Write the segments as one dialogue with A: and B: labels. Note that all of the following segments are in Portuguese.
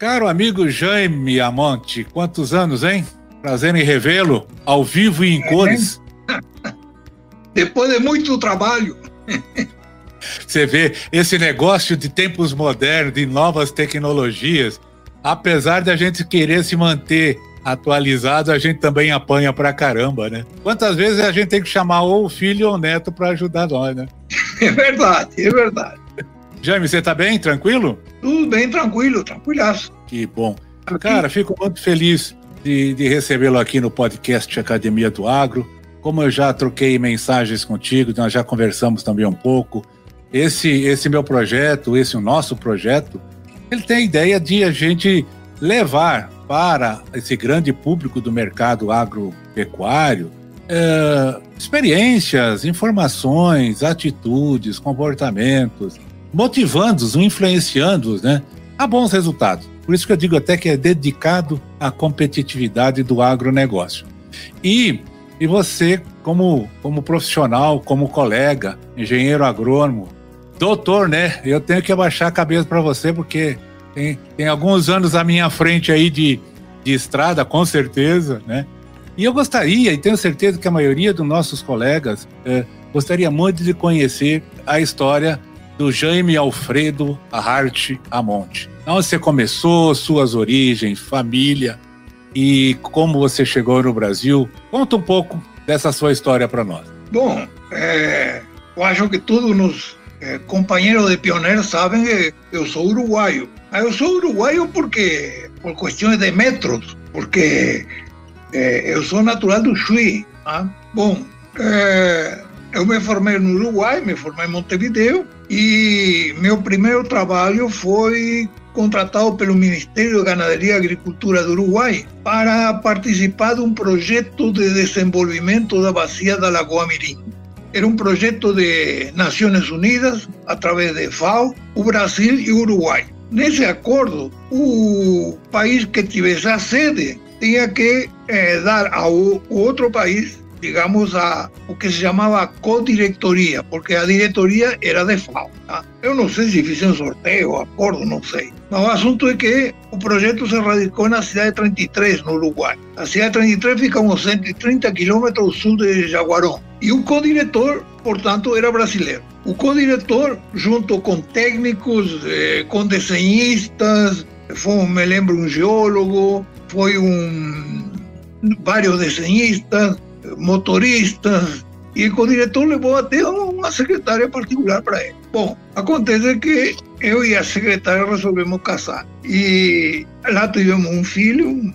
A: Caro amigo Jaime Amonte, quantos anos, hein? Prazer em revê-lo ao vivo e em cores.
B: Depois de muito trabalho.
A: Você vê esse negócio de tempos modernos, de novas tecnologias, apesar de a gente querer se manter atualizado, a gente também apanha pra caramba, né? Quantas vezes a gente tem que chamar ou o filho ou o neto para ajudar nós, né?
B: É verdade, é verdade.
A: Jaime, você tá bem? Tranquilo?
B: Tudo bem, tranquilo, tranquilaço.
A: Que bom. Cara, fico muito feliz de, de recebê-lo aqui no podcast Academia do Agro. Como eu já troquei mensagens contigo, nós já conversamos também um pouco. Esse, esse meu projeto, esse nosso projeto, ele tem a ideia de a gente levar para esse grande público do mercado agropecuário é, experiências, informações, atitudes, comportamentos, motivando-os, influenciando-os né, a bons resultados. Por isso que eu digo até que é dedicado à competitividade do agronegócio. E, e você, como, como profissional, como colega, engenheiro agrônomo, doutor, né? Eu tenho que abaixar a cabeça para você, porque tem, tem alguns anos à minha frente aí de, de estrada, com certeza, né? E eu gostaria, e tenho certeza que a maioria dos nossos colegas é, gostaria muito de conhecer a história do Jaime Alfredo Hart Amonte. Onde você começou, suas origens, família e como você chegou no Brasil. Conta um pouco dessa sua história para nós.
B: Bom, é, eu acho que todos os é, companheiros de pioneiro sabem que eu sou uruguaio. Eu sou uruguaio porque por questões de metros, porque é, eu sou natural do Chuí. Tá? Bom, é, eu me formei no Uruguai, me formei em Montevideo e meu primeiro trabalho foi contratado pelo Ministério de Ganaderia e Agricultura do Uruguai para participar de um projeto de desenvolvimento da bacia da Lagoa Mirim. Era um projeto de Nações Unidas, através de FAO, o Brasil e o Uruguai. Nesse acordo, o país que tivesse a sede tinha que eh, dar a outro país digamos, a, o que se chamava co-diretoria, porque a diretoria era de FAO. Tá? Eu não sei se fizeram sorteio, acordo, não sei. Mas o assunto é que o projeto se radicou na cidade de 33, no Uruguai. A cidade de 33 fica a uns 130 quilômetros ao sul de Jaguarão. E o co-diretor, portanto, era brasileiro. O co-diretor, junto com técnicos, eh, com desenhistas, foi, me lembro, um geólogo, foi um vários desenhistas, motoristas, e o diretor levou até uma secretária particular para ele. Bom, acontece que eu e a secretária resolvemos casar. E lá tivemos um filho,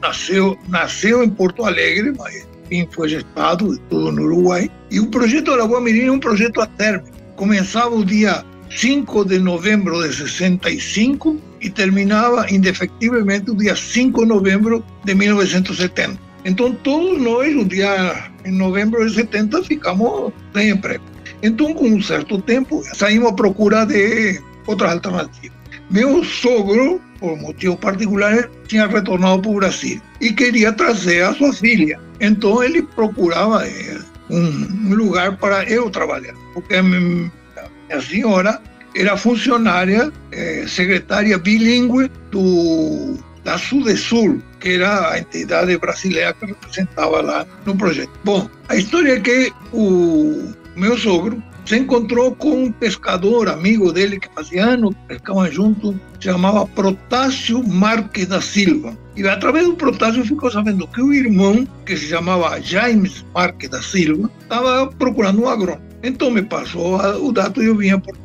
B: nasceu, nasceu em Porto Alegre, mas enfim, foi gestado tudo no Uruguai. E o projeto Lagoa Mirim é um projeto a término. Começava o dia 5 de novembro de 65 e terminava indefectivelmente o dia 5 de novembro de 1970. Então, todos nós, no dia em novembro de 70, ficamos sem emprego. Então, com um certo tempo, saímos à procura de outras alternativas. Meu sogro, por motivo particular, tinha retornado para o Brasil e queria trazer a sua filha. Então, ele procurava eh, um lugar para eu trabalhar, porque a senhora era funcionária, eh, secretária bilíngue do, da Sudesul, que era a entidade brasileira que representava lá no projeto. Bom, a história é que o meu sogro se encontrou com um pescador amigo dele que fazia anos pescavam junto, se chamava Protásio Marques da Silva. E através do Protásio ficou sabendo que o irmão, que se chamava James Marques da Silva, estava procurando um agrônomo. Então me passou o dado e eu vim a Porto.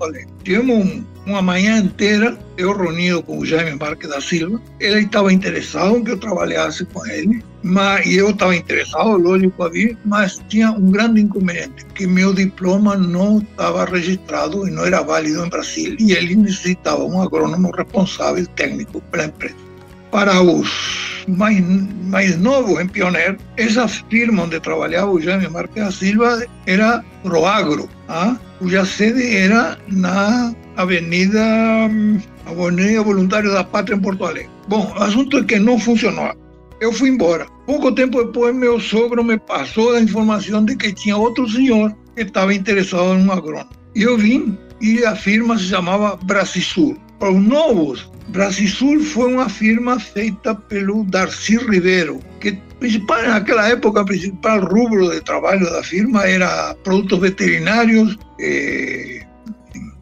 B: Tivemos um uma manhã inteira, eu reunido com o Jaime Marques da Silva. Ele estava interessado em que eu trabalhasse com ele, mas e eu estava interessado, lógico, a vir, mas tinha um grande inconveniente, que meu diploma não estava registrado e não era válido em Brasil, e ele necessitava um agrônomo responsável técnico para a empresa. Para os mais, mais novos em Pioneer, essa firma onde trabalhava o Jaime Marques da Silva era Proagro, ah? cuja sede era na Avenida, Avenida Voluntário da Pátria em Porto Alegre. Bom, o assunto é que não funcionou. Eu fui embora. Pouco tempo depois, meu sogro me passou a informação de que tinha outro senhor que estava interessado em um agrônomo. E eu vim e a firma se chamava Bracisul. Para os novos, Bracisul foi uma firma feita pelo Darcy Ribeiro, que principal, naquela época o principal rubro de trabalho da firma era produtos veterinários, eh,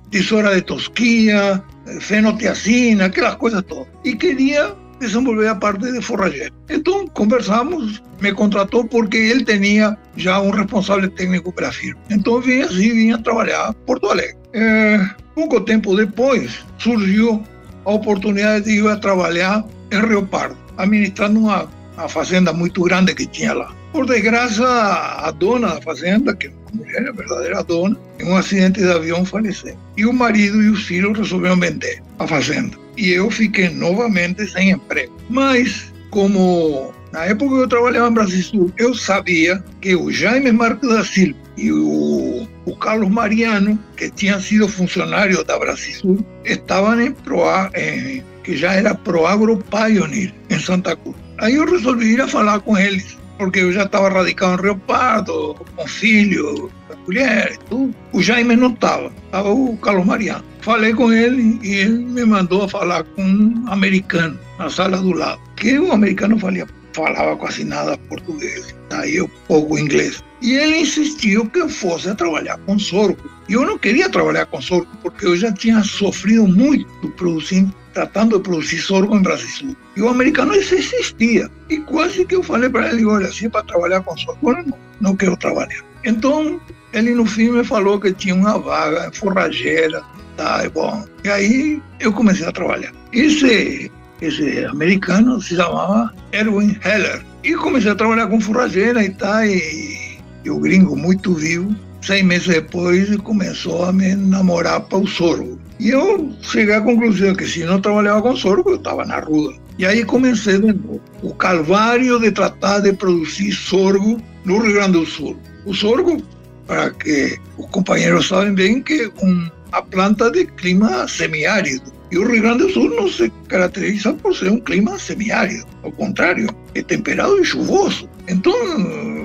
B: tesoura de tosquia, fenotiacina, aquelas coisas todas. E queria desenvolver a parte de forrageiro. Então conversamos, me contratou porque ele tinha já um responsável técnico para a firma. Então vim assim, vinha trabalhar em Porto Alegre. É, pouco tempo depois surgiu a oportunidade de ir a trabalhar em Rio Pardo, administrando uma, uma fazenda muito grande que tinha lá. Por desgraça, a dona da fazenda, que uma mulher, a verdadeira dona, em um acidente de avião faleceu. E o marido e os filhos resolveram vender a fazenda. E eu fiquei novamente sem emprego. Mas, como na época que eu trabalhava em Brasil, eu sabia que o Jaime Marques da Silva e o, o Carlos Mariano, que tinha sido funcionário da Brasil, estavam em Proa, em, que já era Proagro Pioneer, em Santa Cruz. Aí eu resolvi ir a falar com eles porque eu já estava radicado em Rio Pardo, com filho, mulher, tudo. O Jaime não estava, estava o Carlos Mariano. Falei com ele e ele me mandou falar com um americano na sala do lado, que o americano falava, falava quase nada português, aí eu pouco inglês. E ele insistiu que eu fosse a trabalhar com sorgo. E eu não queria trabalhar com sorgo, porque eu já tinha sofrido muito produzindo tratando de produzir sorgo em Brasil. E o americano insistia. E quase que eu falei para ele, olha, se é para trabalhar com sorgo, não, não quero trabalhar. Então, ele no fim me falou que tinha uma vaga forrageira, tá, e bom. E aí eu comecei a trabalhar. Esse, esse americano se chamava Erwin Heller. E comecei a trabalhar com forrageira e tá, e, e o gringo muito vivo, seis meses depois começou a me namorar para o sorgo. E eu cheguei à conclusão que se não trabalhava com sorgo, eu estava na rua. E aí comecei de o calvário de tratar de produzir sorgo no Rio Grande do Sul. O sorgo, para que os companheiros sabem bem que um, a planta de clima semiárido. E o Rio Grande do Sul não se caracteriza por ser um clima semiárido. Ao contrário, é temperado e chuvoso. Então,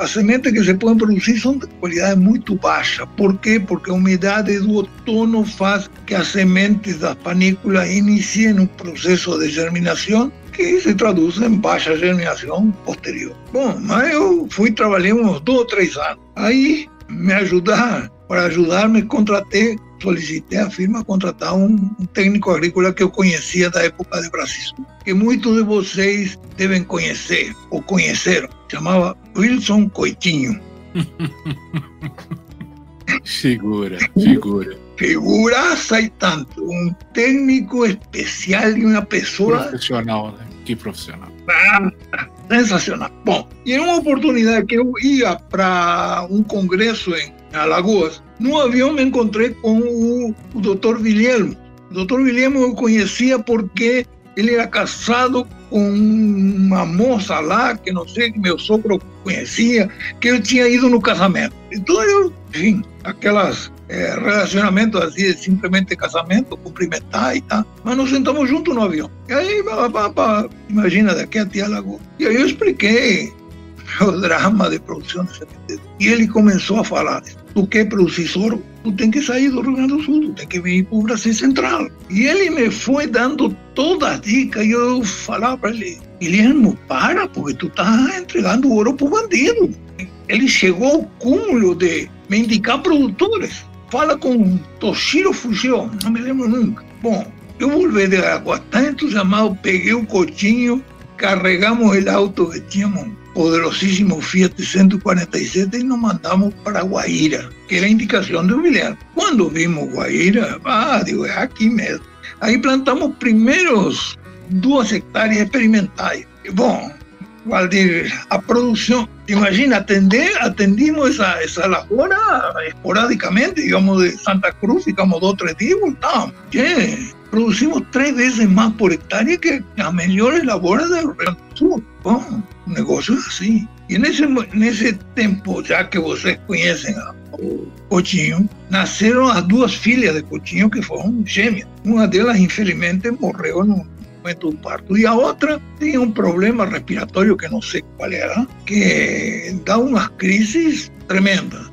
B: as sementes que se podem produzir são de qualidade muito baixa. Por quê? Porque a umidade do outono faz que as sementes das panículas iniciem um processo de germinação que se traduz em baixa germinação posterior. Bom, mas eu fui trabalhar uns dois ou três anos. Aí, me ajudar, para ajudar-me, contratei solicitei à firma contratar um, um, técnico agrícola que eu conhecia da época de Brasil, que muitos de vocês devem conhecer ou conheceram. Chamava Wilson Coitinho.
A: figura, figura.
B: Figuraça e tanto. Um técnico especial e uma pessoa.
A: Profissional, né? Que profissional.
B: Ah, sensacional. Bom, e em uma oportunidade que eu ia para um congresso em Alagoas, no avião me encontrei com o, o Dr. Guilherme. O Dr. Guilherme eu conhecia porque ele era casado com uma moça lá, que não sei, que meu sogro conhecia, que eu tinha ido no casamento. Então eu, enfim, aquelas é, relacionamentos assim, simplesmente casamento, cumprimentar e tal. Mas nos sentamos juntos no avião. E aí, pá, pá, imagina, daqui até Alagoas. E aí eu expliquei o drama de produção de semente. E ele começou a falar produzir soro, tu tem que sair do Rio Grande do Sul, tem que vir para o Brasil Central. E ele me foi dando todas as dicas e eu falava para ele, Guilherme, para, porque tu está entregando ouro para o bandido. Ele chegou ao cúmulo de me indicar produtores. Fala com Toshiro Fujio, não me lembro nunca. Bom, eu voltei de Água, tão entusiasmado, peguei o cotinho, carregamos o auto que tínhamos poderosísimo Fiat 147 y nos mandamos para Guaira, que era indicación de William. Cuando vimos Guaira, ah, digo, aquí mesmo. Ahí plantamos primeros dos hectáreas experimentales. Bom, Valdir, a producción, imagina, atender, atendimos esa, esa lavoura esporádicamente, íbamos de Santa Cruz, ficamos dos, tres días, voltábamos. Yeah. producimos tres veces más por hectárea que las mejores labores del Sur. Bom, o negócio é assim. E nesse, nesse tempo, já que vocês conhecem o Coutinho, nasceram as duas filhas de Coutinho, que foram gêmeas. Uma delas, infelizmente, morreu no momento do parto. E a outra tinha um problema respiratório, que não sei qual era, que dá umas crises tremendas.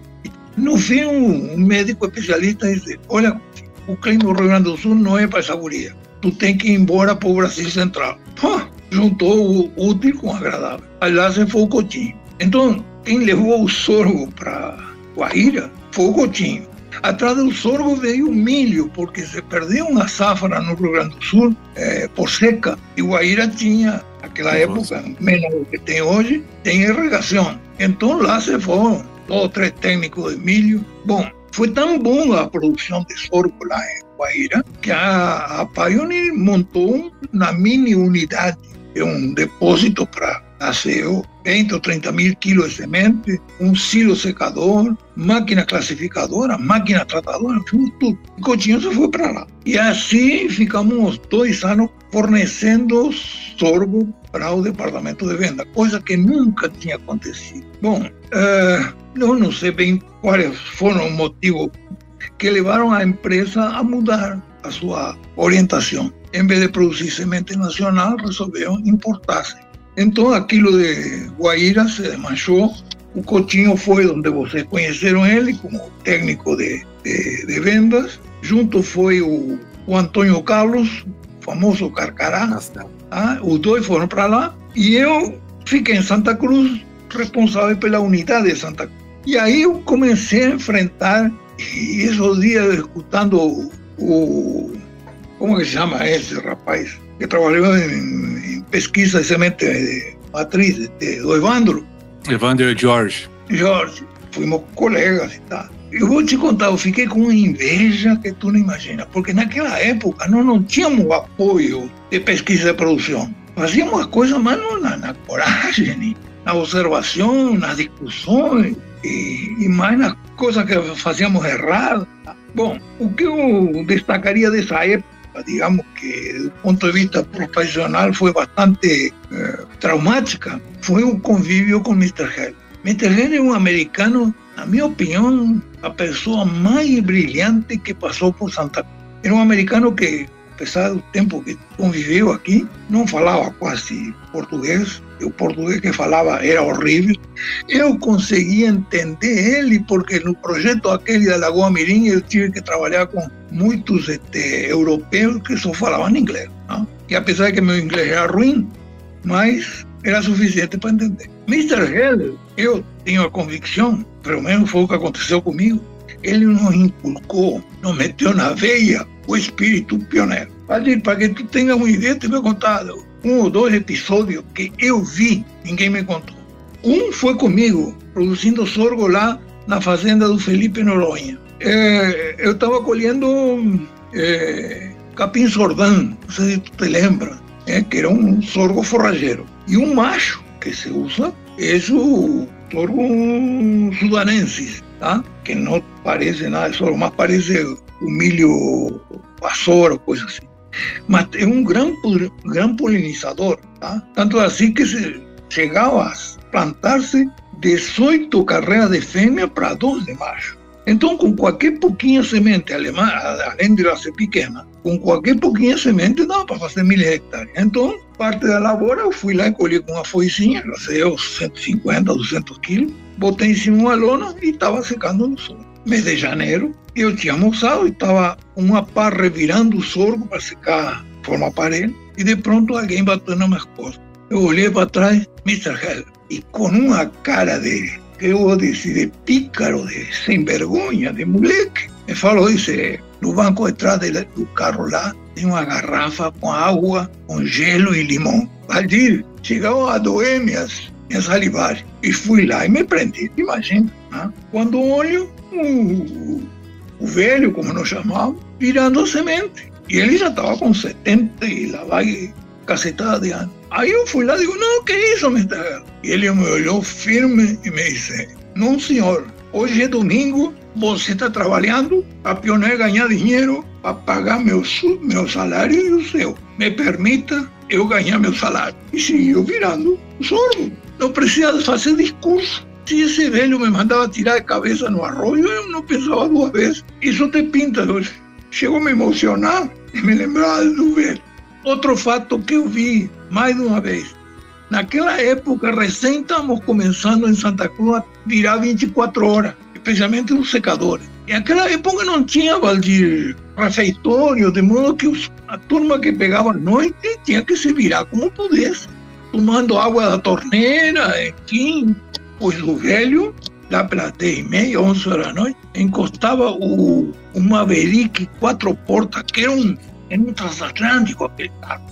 B: No fim, um médico especialista disse, olha, o clima do Rio Grande do Sul não é para essa guria. Tu tem que ir embora para o Brasil Central. Pô, juntou o útil com o agradável. Aliás, foi o Coutinho. Então, quem levou o sorgo para Guaíra foi o Coutinho. Atrás do sorgo veio o milho, porque se perdeu uma safra no Rio Grande do Sul é, por seca. E Guaíra tinha, naquela época, menos do que tem hoje, tem irrigação. Então lá se foram dois três técnicos de milho. Bom, foi tão bom a produção de sorgo lá em Guaíra que a, a Pioneer montou uma mini unidade é um depósito para nascer 20 ou 30 mil quilos de semente, um silo secador, máquina classificadora, máquina tratadora, tudo. O Coutinho se foi para lá. E assim ficamos dois anos fornecendo sorgo para o departamento de venda, coisa que nunca tinha acontecido. Bom, uh, eu não sei bem quais foram os motivos que levaram a empresa a mudar a sua orientação. Em vez de produzir semente nacional, resolveram importar-se. Então, aquilo de Guaíra se desmanchou. O Coutinho foi onde vocês conheceram ele como técnico de, de, de vendas. Junto foi o, o Antônio Carlos, famoso Carcará. Ah, os dois foram para lá. E eu fiquei em Santa Cruz, responsável pela unidade de Santa Cruz. E aí eu comecei a enfrentar, e esses dias escutando o, o como que se chama esse rapaz? Que trabalhou em, em pesquisa de semente de matriz, de, do Evandro.
A: Evandro George.
B: George. Fomos colegas e tal. Eu vou te contar, eu fiquei com uma inveja que tu não imagina, porque naquela época nós não tínhamos apoio de pesquisa de produção. Fazíamos as coisas mais na, na coragem, na observação, nas discussões e, e mais nas coisas que fazíamos errado. Bom, o que eu destacaria dessa época, digamos que do ponto de vista profissional foi bastante eh, traumática, foi o convívio com Mr. Hell. Mr. Hell é um americano, na minha opinião, a pessoa mais brilhante que passou por Santa Cruz. Era um americano que apesar do tempo que conviveu aqui, não falava quase português. O português que falava era horrível. Eu conseguia entender ele porque no projeto aquele da Lagoa Mirim eu tive que trabalhar com muitos este, europeus que só falavam inglês. Não? E apesar que meu inglês era ruim, mas era suficiente para entender. Mr. Hell, eu tenho a convicção, pelo menos foi o que aconteceu comigo, ele nos inculcou, nos meteu na veia o espírito pioneiro. Padre, para que tu tenha ideia, te vou contar um ou dois episódios que eu vi, ninguém me contou. Um foi comigo, produzindo sorgo lá na fazenda do Felipe Noronha. É, eu estava colhendo é, capim sordão, não sei se tu te lembra, é, que era um sorgo forrageiro. E um macho que se usa é o sorgo sudanensis, tá? que não parece nada de sorgo, mas parece o milho vassoura, coisa assim. Mas é um grande, grande polinizador, tá? tanto assim que se chegava a plantar-se 18 carreiras de fêmea para 12 de macho. Então, com qualquer pouquinha semente, alemã, além de ela ser pequena, com qualquer pouquinha semente dava para fazer mil hectares. Então, parte da lavoura, eu fui lá e colhi com uma foicinha, ela saiu 150, 200 quilos, botei em cima uma lona e estava secando no sol mês de janeiro, eu tinha almoçado e estava uma pá revirando o sorgo para secar forma parede, e de pronto alguém bateu na minha costas. Eu olhei para trás, Mr. Hell, e com uma cara de, eu vou dizer, de pícaro, de sem vergonha, de moleque, me falou, disse, no banco de trás do carro lá, tem uma garrafa com água, com gelo e limão. Valdir, chegaram a doer minhas, minhas salivares. E fui lá e me prendi, imagina. Né? Quando olho, o, velho, como nós chamamos, virando semente. E ele já estava com 70 e lá vai cacetada de anos. Aí eu fui lá e digo, não, que isso, Mr. E ele me olhou firme e me disse, não, senhor, hoje é domingo, você está trabalhando para Pioneer ganhar dinheiro para pagar meu, meu salário e o seu. Me permita eu ganhar meu salário. E seguiu virando sordo. Não precisa fazer discurso. Se esse velho me mandava tirar a cabeça no arroio, eu não pensava duas vezes. Isso te pinta. Chegou a me emocionar e me lembrava do velho. Outro fato que vi mais de uma vez. Naquela época, recém estávamos começando em Santa Cruz a virar 24 horas, especialmente os secadores. E naquela época não tinha, Valdir, refeitório, de modo que os, a turma que pegava à noite tinha que se virar como pudesse, tomando água da torneira, enfim. Pois o velho, lá 10 e meia, 11 horas da noite, encostava o, o Maverick quatro portas, que era um, era um transatlântico.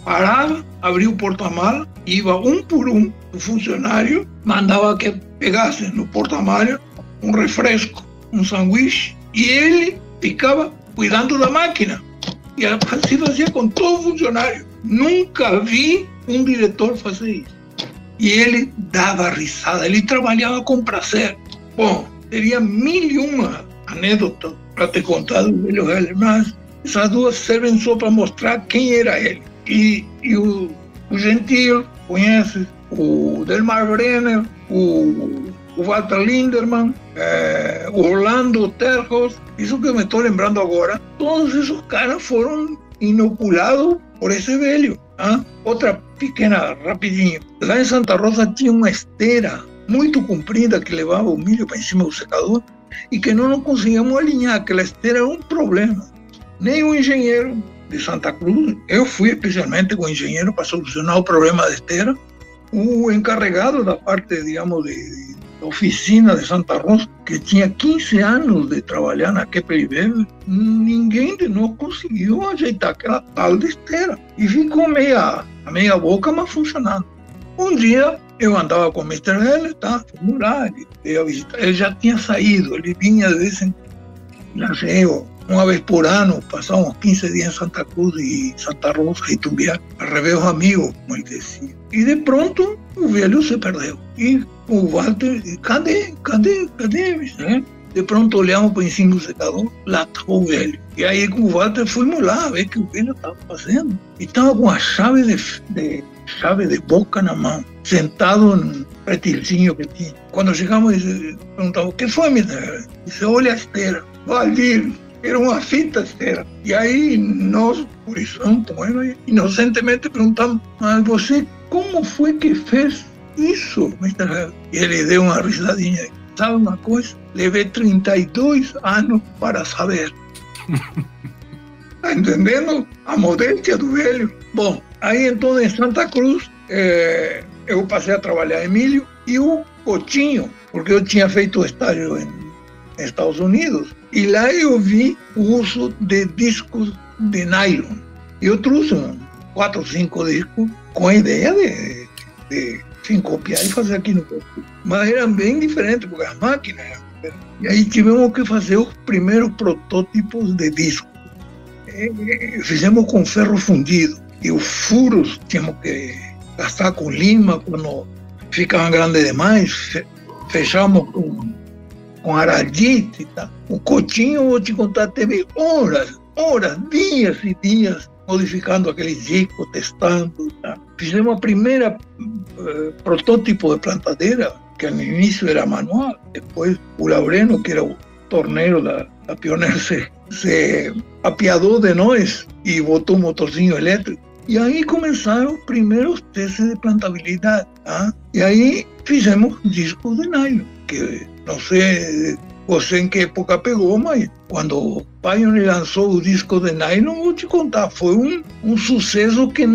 B: Parava, abria o porta-mala, ia um por um, o funcionário mandava que pegasse no porta-mala um refresco, um sanduíche, e ele ficava cuidando da máquina. E assim fazia com todo funcionário. Nunca vi um diretor fazer isso. E ele dava risada, ele trabalhava com prazer. Bom, teria mil e uma anedotas para ter contado do velho Heller, mas essas duas servem só para mostrar quem era ele. E, e o, o Gentil conhece o Delmar Brenner, o, o Walter Linderman, é, o Orlando Terjos, isso que eu me estou lembrando agora, todos esses caras foram inoculados por esse velho. Ah? Outra pequena, rapidinho. Lá em Santa Rosa tinha uma esteira muito comprida que levava o milho para cima do secador e que não conseguíamos alinhar. Aquela esteira era um problema. O engenheiro de Santa Cruz, eu fui especialmente com o engenheiro para solucionar o problema da esteira. O encarregado da parte, digamos, de, oficina de Santa Rosa, que tinha 15 anos de trabalhar na Keppel ninguém de nós conseguiu ajeitar aquela tal de esteira. E ficou meia, a meia boca, mas funcionando. Um dia eu andava com o Mr. L, tá? Fomos lá, ele, ele já tinha saído, ele vinha de vez em quando, uma vez por ano, passávamos 15 dias em Santa Cruz e Santa Rosa e Tumbiá, para rever os amigos, como ele dizia. E de pronto, o velho se perdeu. E o Walter, cadê, cadê, cadê? Né? De pronto olhamos para cima do secador, lá estava o velho. E aí com o Walter fomos lá ver o que o velho estava fazendo. E estava com a chave de, de, chave de boca na mão, sentado num pretilzinho que tinha. Quando chegamos, perguntamos, o que foi, meu Deus? Disse, olha a esteira. Valdir, era uma fita esteira. E aí nós, por isso, inocentemente perguntamos, mas você como foi que fez isso, Mr. E ele deu uma risadinha. Sabe uma coisa? Levei 32 anos para saber. Está entendendo? A modéstia do velho. Bom, aí então em Santa Cruz, eh, eu passei a trabalhar em milho e o Cotinho, porque eu tinha feito estágio em Estados Unidos, e lá eu vi o uso de discos de nylon. Eu trouxe um, quatro ou cinco discos com a ideia de, de enfim, copiar e fazer aqui no Brasil. Mas eram bem diferentes, porque as máquinas E aí tivemos que fazer os primeiros protótipos de disco. E, fizemos com ferro fundido. E os furos tínhamos que gastar com lima quando ficavam grandes demais. Fechamos com com Aradite, tá? o Coutinho, vou te contar, teve horas, horas, dias e dias modificando aquele disco, testando. Tá? Fizemos a primeira uh, protótipo de plantadeira, que no início era manual, depois o Laureno, que era o torneiro da, da Pioneer, se, se de nós e botou um motorzinho elétrico. E aí começaram os primeiros testes de plantabilidade. Tá? E aí fizemos discos de nylon, que não sei você em que época pegou, mas quando o Pioneer lançou o disco de nylon, vou te contar, foi um, um sucesso que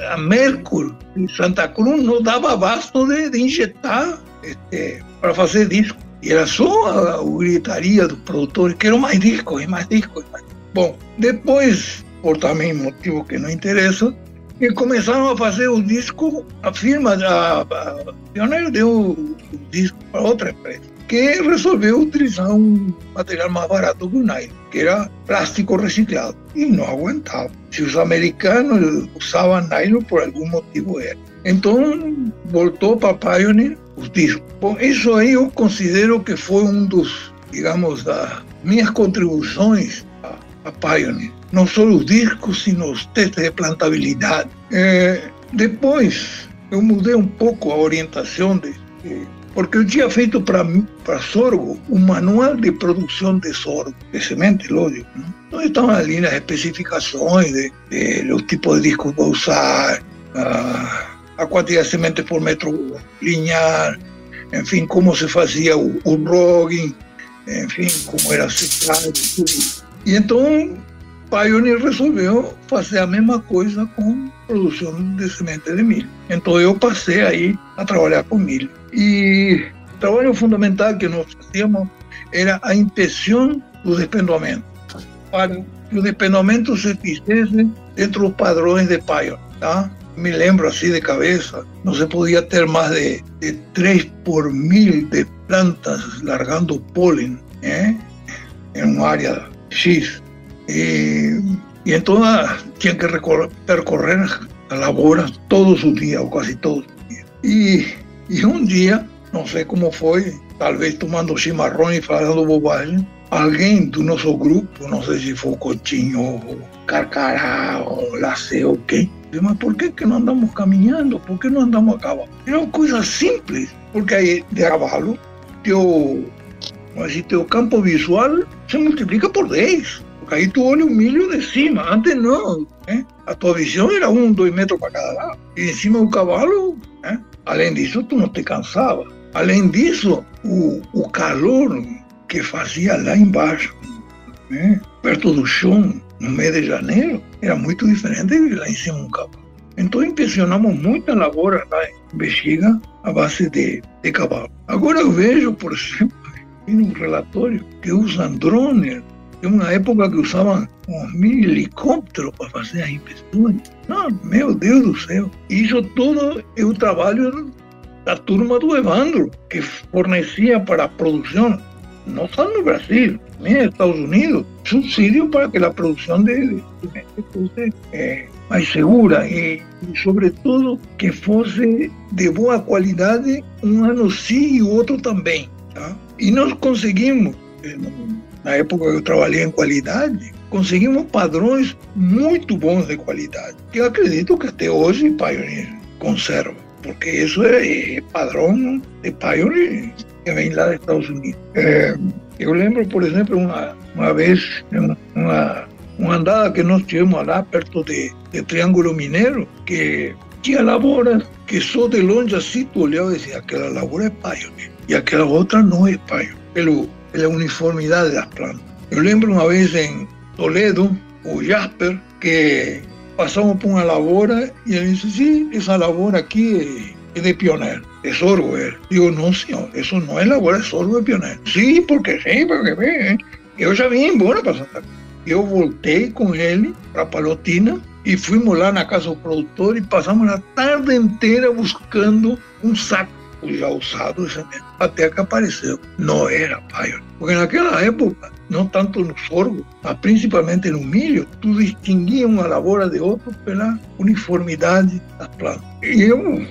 B: a Mercury em Santa Cruz não dava abasto de, de injetar este, para fazer disco. E era só a, a gritaria dos produtores, quero mais discos, mais discos. Mais. Bom, depois, por também motivo que não interessa, e começaram a fazer o disco, a firma, a, a deu o disco para outra empresa, que resolveu utilizar um material mais barato que o nylon, que era plástico reciclado, e não aguentava. Se os americanos usavam nylon, por algum motivo era. Então, voltou para Pioneer os discos. Bom, isso aí eu considero que foi um dos digamos, as minhas contribuições a, a Pioneer. Não só os discos, sino os testes de plantabilidade. É, depois, eu mudei um pouco a orientação de, de porque eu tinha feito para sorgo um manual de produção de sorgo, de semente, lógico. Né? Então estavam ali nas especificações de, de, de, tipo de disco que vou usar, a, a quantidade de semente por metro linear, enfim, como se fazia o, o rogging, enfim, como era secado, tudo. E então Pioneer resolveu fazer a mesma coisa com produção de semente de milho. Então eu passei aí a trabalhar com milho. E o trabalho fundamental que nós fazíamos era a inspeção do despendomento, para que o despendomento se fizesse dentro dos padrões de Pioneer. Tá? Me lembro assim de cabeça, não se podia ter mais de, de 3 por mil de plantas largando pólen ¿eh? em uma área X. Y, y entonces tienen que recorrer, percorrer a labora todos os dias, ou quase todos os dias. E, e um dia, não sei como foi, talvez tomando chimarrão e falando bobagem, alguém do nosso grupo, não sei se foi o Coutinho, ou Carcará, ou Laceu, ou quem, disse, mas por que, que não andamos caminhando? Por que não andamos a cavalo? Era uma coisa simples, porque aí de cavalo, teu, mas teu campo visual se multiplica por 10. Aí tu olha o milho de cima, antes não. Né? A tua visão era um, dois metros para cada lado. E em cima do cavalo, né? além disso, tu não te cansava. Além disso, o, o calor que fazia lá embaixo, né? perto do chão, no mês de janeiro, era muito diferente de lá em cima do cavalo. Então impressionamos muito a lavoura lá em Bexiga a base de, de cavalo. Agora eu vejo, por exemplo, em um relatório que usam drones uma época que usavam uns mil helicópteros para fazer as inspeções. Não, meu Deus do céu. Isso tudo é o trabalho da turma do Evandro, que fornecia para a produção, não só no Brasil, nem nos Estados Unidos, subsídio para que a produção de fosse é, mais segura e, e, sobretudo, que fosse de boa qualidade um ano sim e o outro também. Tá? E nós conseguimos, eh, na época que eu trabalhei em qualidade, conseguimos padrões muito bons de qualidade, que eu acredito que até hoje Pioneer conserva, porque isso é, é padrão de Pioneer que vem lá dos Estados Unidos. É, eu lembro, por exemplo, uma, uma vez, uma, uma andada que nós tivemos lá perto de, de Triângulo Mineiro, que tinha lavouras que só de longe assim tu olhava e dizia, aquela lavoura é Pioneer, e aquela outra não é Pioneer. Pelo, la uniformidad de las plantas. Yo lembro uma vez em Toledo, o Jasper, que passamos por uma lavoura e ele disse: Sim, sí, essa lavoura aqui é de pioneiro, é sorgo. Digo: Não, senhor, isso não é lavoura, é sorgo, é sí, porque sí, porque bem. Eu ¿eh? já vim embora para Santa Cruz. Eu voltei com ele para Palotina e fomos lá na casa do produtor e passamos a tarde inteira buscando um saco já usado até que apareceu. Não era Pioneer. Porque naquela época, não tanto no sorgo, mas principalmente no milho, tu distinguia uma lavoura de outra pela uniformidade das plantas. E eu,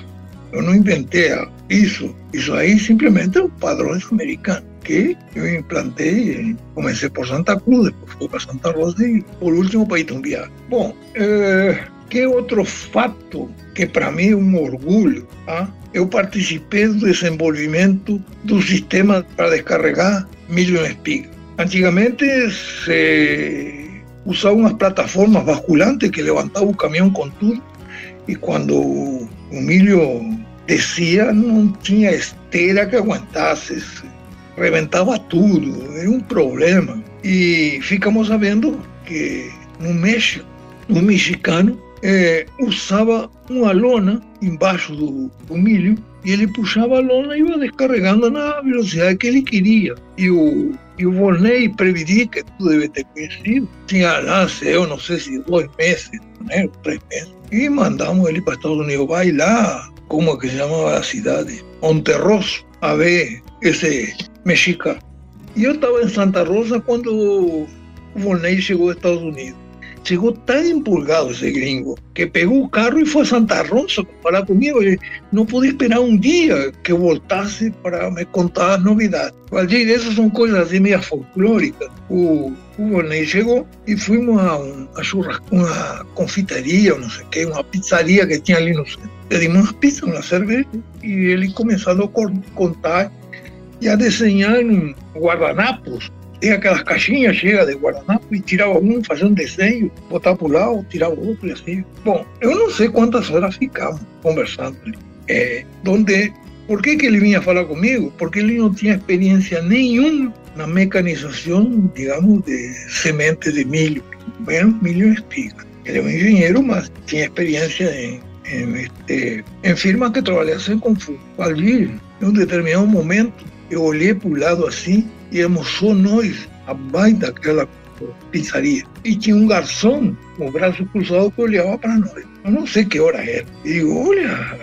B: eu não inventei isso. Isso aí simplesmente é um padrões americanos que eu implantei, comecei por Santa Cruz, depois fui para Santa Rosa e por último para Itumbiá. Bom, eh, que outro fato que para mim é um orgulho, tá? eu participei do desenvolvimento do sistema para descarregar milho em espiga. Antigamente se usavam umas plataformas basculantes que levantavam o caminhão com tudo e quando o milho descia não tinha esteira que aguentasse, reventava tudo, era um problema. E ficamos sabendo que no México, um mexicano é, usava uma lona embaixo do, do, milho e ele puxava a lona e ia descarregando na velocidade que ele queria. E o, e o Volney Previdi, que tu deve ter conhecido, tinha lá, eu não sei se dois meses, né, meses, e mandamos ele para Estados Unidos. Vai lá, como é que se chamava a cidade? Monterroso, a ver esse mexicano. E eu estava em Santa Rosa quando o Volney chegou aos Estados Unidos. Chegou tão empolgado esse gringo que pegou o carro e foi a Santa Rosa para falar comigo. Ele não podia esperar um dia que eu voltasse para me contar as novidades. Valdir, essas são coisas assim meio folclóricas. O, o Volney chegou e fomos a, um, a churras, uma confiteria, não sei o que, uma pizzaria que tinha ali no centro. Pedimos uma pizza, uma cerveja e ele começou a contar e a desenhar um guardanapos tem aquelas caixinhas cheias de guardanapo e tirava um, fazia um desenho, botava para o lado, tirava outro e assim. Bom, eu não sei quantas horas ficamos conversando ali. É, donde, por que, que ele vinha falar comigo? Porque ele não tinha experiência nenhuma na mecanização, digamos, de semente de milho, menos milho espiga. Ele é um engenheiro, mas tinha experiência em, este, firmas que trabalhassem com fogo. Ali, em um determinado momento, eu olhei para o lado assim e só nós abaixo daquela pizzaria. E tinha um garçom com o braço cruzado que olhava para nós. Eu não sei que hora era. E digo, olha,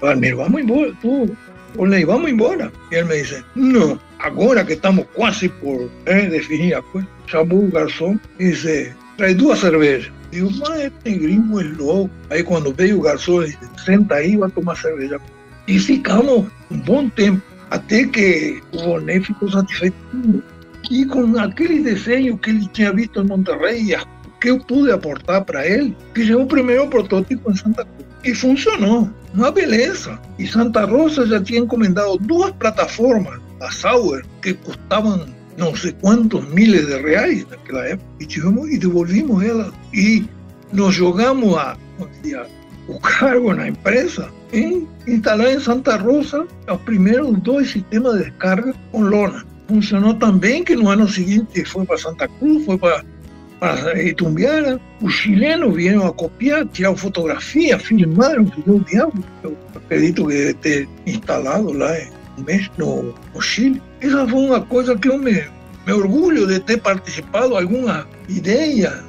B: Valmir, vamos embora. Tu, olha, vamos embora. E ele me disse, não, agora que estamos quase por eh, definir a coisa, chamou o garçom e disse, traz duas cervejas. Digo, mas este gringo é louco. Aí quando veio o garçom, ele disse, senta aí, vai tomar cerveja. E ficamos um bom tempo até que o Boné ficou satisfeito e com aquele desenho que ele tinha visto em Monterrey, que eu pude aportar para ele, fizemos o primeiro protótipo em Santa Cruz. E funcionou, uma beleza. E Santa Rosa já tinha encomendado duas plataformas, a Sauer, que custavam não sei quantos miles de reais naquela época, e, tivemos, e devolvimos ela. E nos jogamos a, o cargo na empresa em instalar em Santa Rosa os primeiros dois sistemas de descarga com lona. Funcionou tão bem que no ano seguinte foi para Santa Cruz, foi para, para Itumbiara. Os chilenos vieram a copiar, tiraram fotografia, filmaram, fizeram o diabo. Eu acredito que deve ter instalado lá em no, no Chile. Essa foi uma coisa que eu me, me orgulho de ter participado, alguma ideia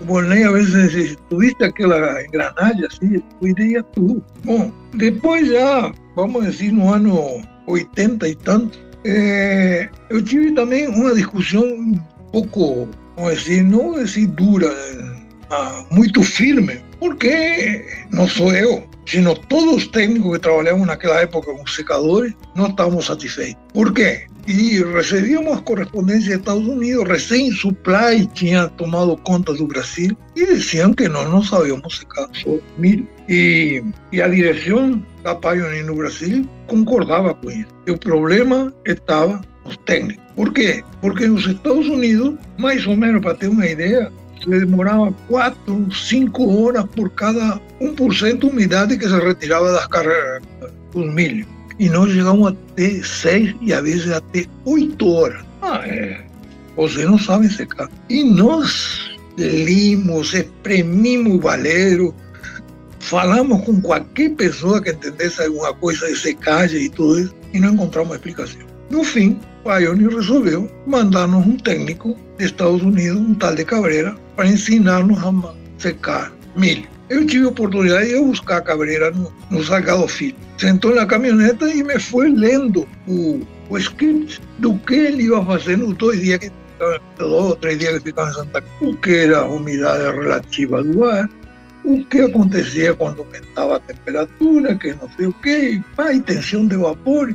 B: o Bornei às vezes tuviste aquela engrenagem assim, tu ideia tudo. Bom, depois já, vamos dizer, no ano 80 e tanto, é, eu tive também uma discussão um pouco, vamos dizer, não assim dura, ah, muito firme, porque não sou eu, sino todos os técnicos que trabalhamos naquela época com secadores, não estávamos satisfeitos. Por quê? Y recibíamos correspondencia de Estados Unidos, recién Supply tinha tomado conta do Brasil y decían que no nos sabíamos secar milho. E, e a direção da Pioneer no Brasil concordava com isso. E o problema estava nos técnicos. Por quê? Porque nos Estados Unidos, mais ou menos para ter uma ideia, se demorava 4, 5 horas por cada 1% de umidade que se retirava das carreras dos milho e nós chegamos até seis e às vezes até oito horas. Ah, é. Você não sabe secar. E nós limos, espremimos o valeiro, falamos com qualquer pessoa que entendesse alguma coisa de secagem e tudo isso, e não encontramos uma explicação. No fim, o Ione resolveu mandar-nos um técnico dos Estados Unidos, um tal de Cabreira, para ensinar-nos a secar milho. Eu tive a oportunidade de buscar a Cabreira no, no Salgado Filho. Sentou na caminhoneta e me foi lendo o, o script do que ele ia fazer nos dois dias que dois ou três que ficava em Santa Cruz, o que era a umidade relativa do ar, o que acontecia quando aumentava a temperatura, que não sei o que, a intenção de vapor.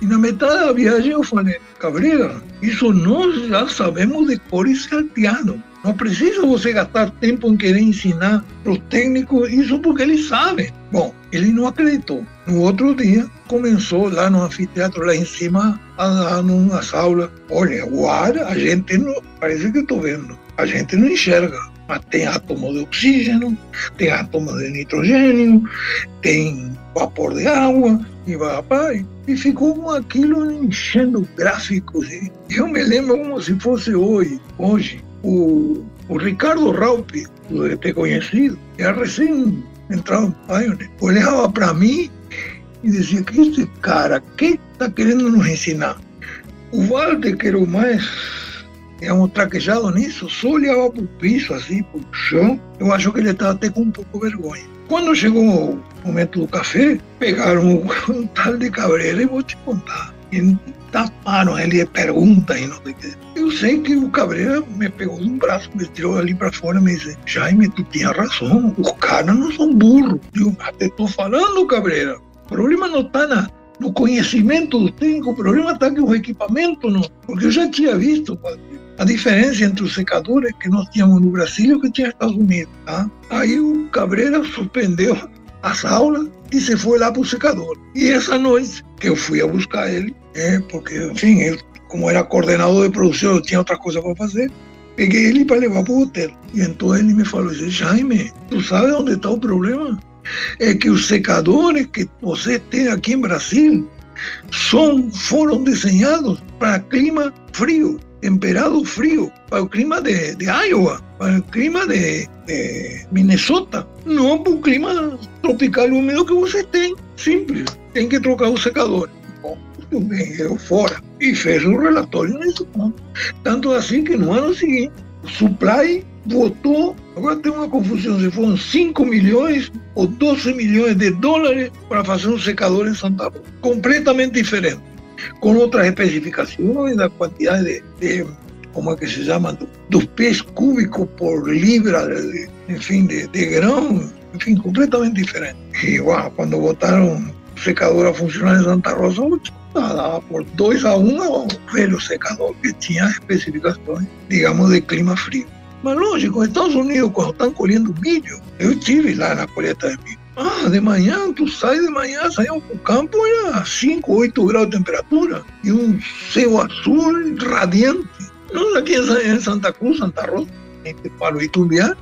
B: E na metade da viagem eu falei, Cabreira, isso nós já sabemos de cor e. Não precisa você gastar tempo em querer ensinar para o técnico isso porque ele sabe. Bom, ele não acreditou. No outro dia, começou lá no anfiteatro, lá em cima, a dar umas aulas. Olha, o ar, a gente não. Parece que estou vendo. A gente não enxerga. Mas tem átomo de oxígeno, tem átomo de nitrogênio, tem vapor de água, e vai, e ficou com aquilo enchendo gráficos. Eu me lembro como se fosse hoje. Hoje, o, o Ricardo Raupi, de ter conhecido, era recém entrado em Pioneer, olhava para mim e dizia que cara, que está querendo nos ensinar? O Walter, que era o mais, digamos, traquejado nisso, só olhava para o piso, assim, para o chão. Eu acho que ele estava até com um pouco de vergonha. Quando chegou o momento do café, pegaram um, um tal de cabreira e vou te contar. taparam ele de perguntas e não sei o que. Sei que o Cabreira me pegou de um braço, me tirou ali para fora e me disse: Jaime, tu tinha razão, os caras não são burros. Eu estou falando, Cabreira. O problema não está na, no conhecimento do técnico, o problema está que o equipamento não. Porque eu já tinha visto a diferença entre os secadores que nós tínhamos no Brasil e o que tinha nos Estados Unidos. Tá? Aí o Cabreira suspendeu as aulas e se foi lá para o secador. E essa noite que eu fui a buscar ele, é, porque, enfim, eu, como era coordenador de produção, eu tinha outra coisa para fazer, peguei ele para levar para o hotel. E então ele me falou, Jaime, tu sabe onde está o problema? É que os secadores que você tem aqui em Brasil são, foram desenhados para clima frio, temperado frio, para o clima de, Iowa, para o clima de, de Minnesota, não para o clima tropical úmido que você tem. Simples. Tem que trocar o secador. Bem, eu fora. E fez um relatório nesse ponto. Tanto assim que no ano seguinte, o Supply votou, agora tem uma confusão, se foram 5 milhões ou 12 milhões de dólares para fazer um secador em Santa Rosa. Completamente diferente. Com outras especificações da quantidade de, de como é que se chama, dos pés cúbicos por libra, de, enfim, de, de grão, enfim, completamente diferente. E uau, quando botaram o secador a funcionar em Santa Rosa, dava por 2 a 1 um, o velho secador que tinha especificações, digamos, de clima frio. Mas lógico, nos Estados Unidos, quando estão colhendo milho, eu estive lá na colheita de milho. Ah, de manhã, tu sai de manhã, para o campo, era 5, 8 graus de temperatura e um céu azul radiante. Nós aqui em Santa Cruz, Santa Rosa, entre Palo e Tumbiá,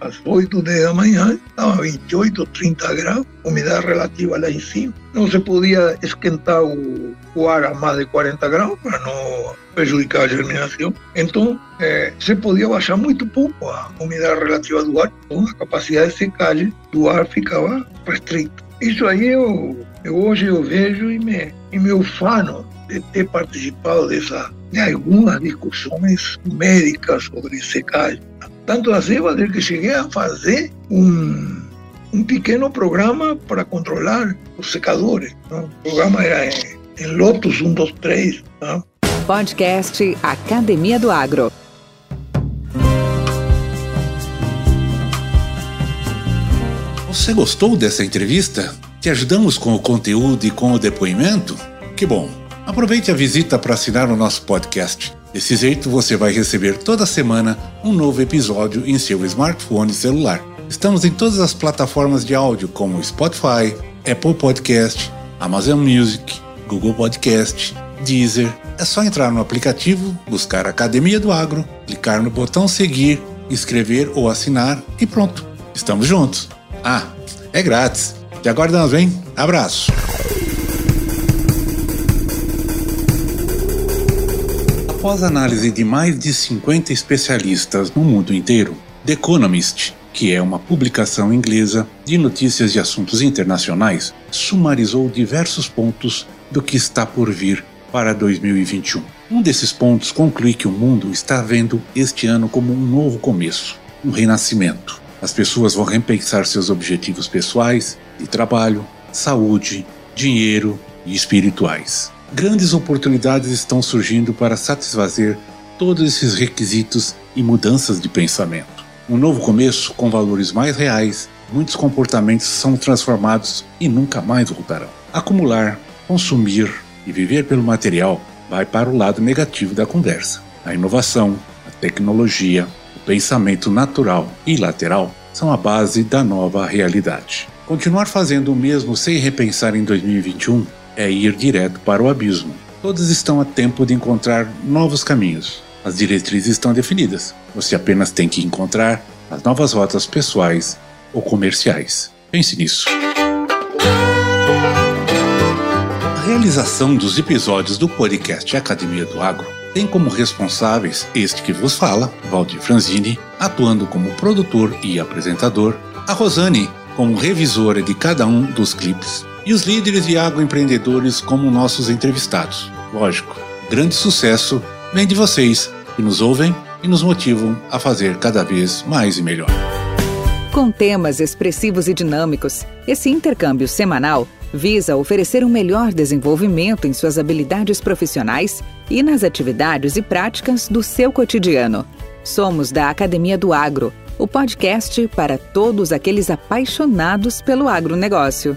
B: às 8 da manhã, estava 28, 30 graus, umidade relativa lá em cima. Não se podia esquentar o, o ar a mais de 40 graus para não prejudicar a germinação. Então, é, se podia baixar muito pouco a umidade relativa do ar, então a capacidade de secagem do ar ficava restrita. Isso aí eu, eu hoje eu vejo e me, e me ufano de ter participado dessa, de algumas discussões médicas sobre secagem. Tanto assim, Valdir, que cheguei a fazer um, um pequeno programa para controlar os secadores. Não? O programa era em, em Lotus 123. Não?
C: Podcast Academia do Agro.
A: Você gostou dessa entrevista? Te ajudamos com o conteúdo e com o depoimento? Que bom! Aproveite a visita para assinar o nosso podcast. Desse jeito você vai receber toda semana um novo episódio em seu smartphone celular. Estamos em todas as plataformas de áudio como Spotify, Apple Podcast, Amazon Music, Google Podcast, Deezer. É só entrar no aplicativo, buscar Academia do Agro, clicar no botão seguir, escrever ou assinar e pronto. Estamos juntos. Ah, é grátis. Te aguardamos, hein? Abraço. Após análise de mais de 50 especialistas no mundo inteiro, The Economist, que é uma publicação inglesa de notícias de assuntos internacionais, sumarizou diversos pontos do que está por vir para 2021. Um desses pontos conclui que o mundo está vendo este ano como um novo começo, um renascimento. As pessoas vão repensar seus objetivos pessoais, de trabalho, saúde, dinheiro e espirituais. Grandes oportunidades estão surgindo para satisfazer todos esses requisitos e mudanças de pensamento. Um novo começo com valores mais reais, muitos comportamentos são transformados e nunca mais voltarão. Acumular, consumir e viver pelo material vai para o lado negativo da conversa. A inovação, a tecnologia, o pensamento natural e lateral são a base da nova realidade. Continuar fazendo o mesmo sem repensar em 2021 é ir direto para o abismo. Todos estão a tempo de encontrar novos caminhos. As diretrizes estão definidas. Você apenas tem que encontrar as novas rotas pessoais ou comerciais. Pense nisso. A realização dos episódios do podcast Academia do Agro tem como responsáveis este que vos fala, Valdir Franzini, atuando como produtor e apresentador, a Rosane, como revisora de cada um dos clipes, e os líderes e agroempreendedores como nossos entrevistados. Lógico, grande sucesso vem de vocês que nos ouvem e nos motivam a fazer cada vez mais e melhor.
C: Com temas expressivos e dinâmicos, esse intercâmbio semanal visa oferecer um melhor desenvolvimento em suas habilidades profissionais e nas atividades e práticas do seu cotidiano. Somos da Academia do Agro, o podcast para todos aqueles apaixonados pelo agronegócio.